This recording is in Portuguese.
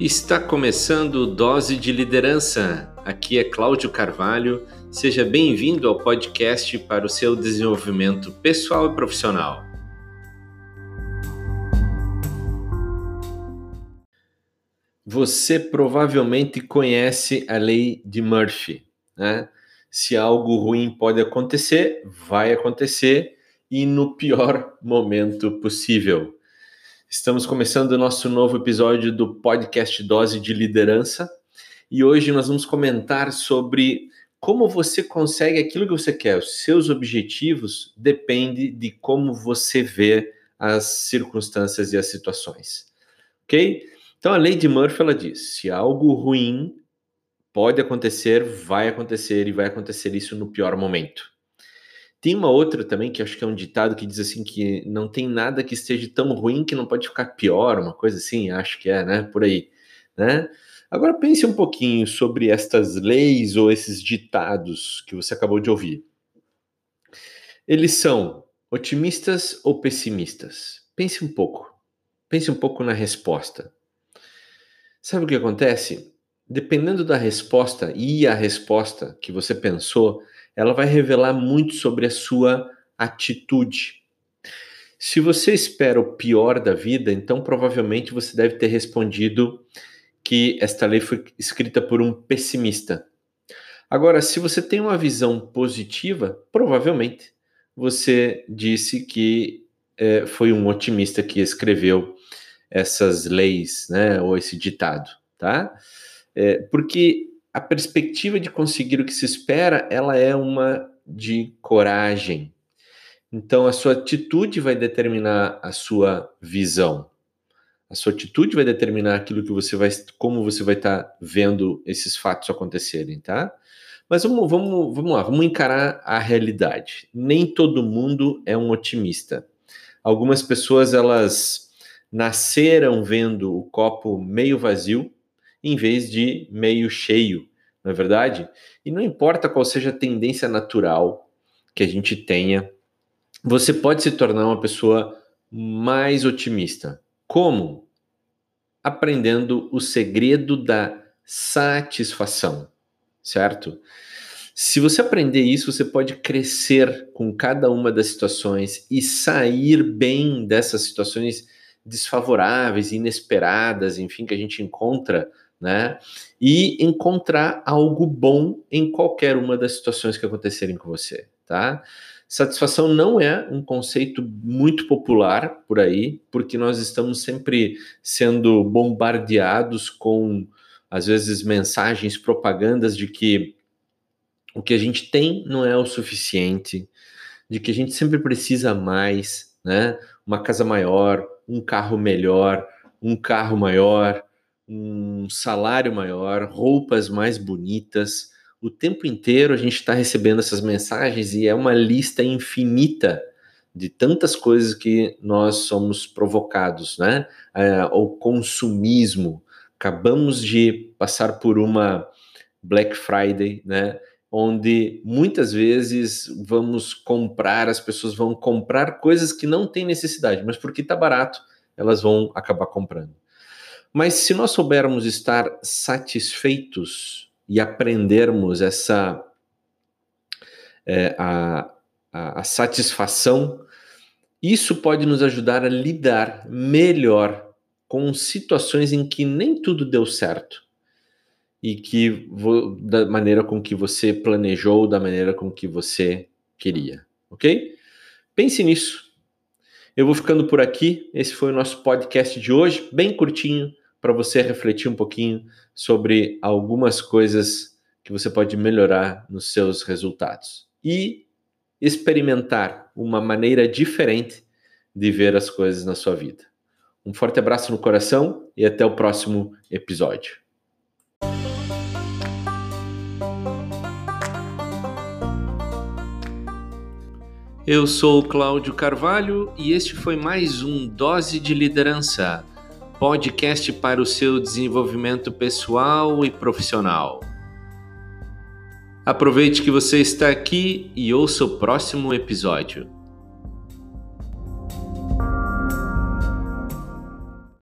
Está começando Dose de Liderança. Aqui é Cláudio Carvalho. Seja bem-vindo ao podcast para o seu desenvolvimento pessoal e profissional. Você provavelmente conhece a lei de Murphy, né? Se algo ruim pode acontecer, vai acontecer e no pior momento possível. Estamos começando o nosso novo episódio do podcast Dose de Liderança e hoje nós vamos comentar sobre como você consegue aquilo que você quer. Os seus objetivos dependem de como você vê as circunstâncias e as situações. Ok? Então a lei de Murphy ela diz: se algo ruim pode acontecer, vai acontecer e vai acontecer isso no pior momento. Tem uma outra também que acho que é um ditado que diz assim que não tem nada que esteja tão ruim que não pode ficar pior, uma coisa assim, acho que é, né? Por aí, né? Agora pense um pouquinho sobre estas leis ou esses ditados que você acabou de ouvir. Eles são otimistas ou pessimistas? Pense um pouco. Pense um pouco na resposta. Sabe o que acontece? Dependendo da resposta e a resposta que você pensou, ela vai revelar muito sobre a sua atitude. Se você espera o pior da vida, então provavelmente você deve ter respondido que esta lei foi escrita por um pessimista. Agora, se você tem uma visão positiva, provavelmente você disse que é, foi um otimista que escreveu essas leis, né, ou esse ditado, tá? É, porque a perspectiva de conseguir o que se espera, ela é uma de coragem. Então, a sua atitude vai determinar a sua visão. A sua atitude vai determinar aquilo que você vai, como você vai estar tá vendo esses fatos acontecerem, tá? Mas vamos, vamos, vamos lá, vamos encarar a realidade. Nem todo mundo é um otimista. Algumas pessoas elas nasceram vendo o copo meio vazio em vez de meio cheio, não é verdade? E não importa qual seja a tendência natural que a gente tenha, você pode se tornar uma pessoa mais otimista. Como? Aprendendo o segredo da satisfação, certo? Se você aprender isso, você pode crescer com cada uma das situações e sair bem dessas situações desfavoráveis, inesperadas, enfim, que a gente encontra né? E encontrar algo bom em qualquer uma das situações que acontecerem com você, tá? Satisfação não é um conceito muito popular por aí, porque nós estamos sempre sendo bombardeados com, às vezes, mensagens, propagandas de que o que a gente tem não é o suficiente, de que a gente sempre precisa mais, né? Uma casa maior, um carro melhor, um carro maior, um salário maior, roupas mais bonitas. O tempo inteiro a gente está recebendo essas mensagens e é uma lista infinita de tantas coisas que nós somos provocados, né? É, o consumismo. Acabamos de passar por uma Black Friday, né? Onde muitas vezes vamos comprar, as pessoas vão comprar coisas que não têm necessidade, mas porque está barato, elas vão acabar comprando. Mas se nós soubermos estar satisfeitos e aprendermos essa é, a, a, a satisfação, isso pode nos ajudar a lidar melhor com situações em que nem tudo deu certo e que da maneira com que você planejou, da maneira com que você queria, ok? Pense nisso. Eu vou ficando por aqui. Esse foi o nosso podcast de hoje, bem curtinho, para você refletir um pouquinho sobre algumas coisas que você pode melhorar nos seus resultados e experimentar uma maneira diferente de ver as coisas na sua vida. Um forte abraço no coração e até o próximo episódio. Eu sou Cláudio Carvalho e este foi mais um Dose de Liderança podcast para o seu desenvolvimento pessoal e profissional. Aproveite que você está aqui e ouça o próximo episódio.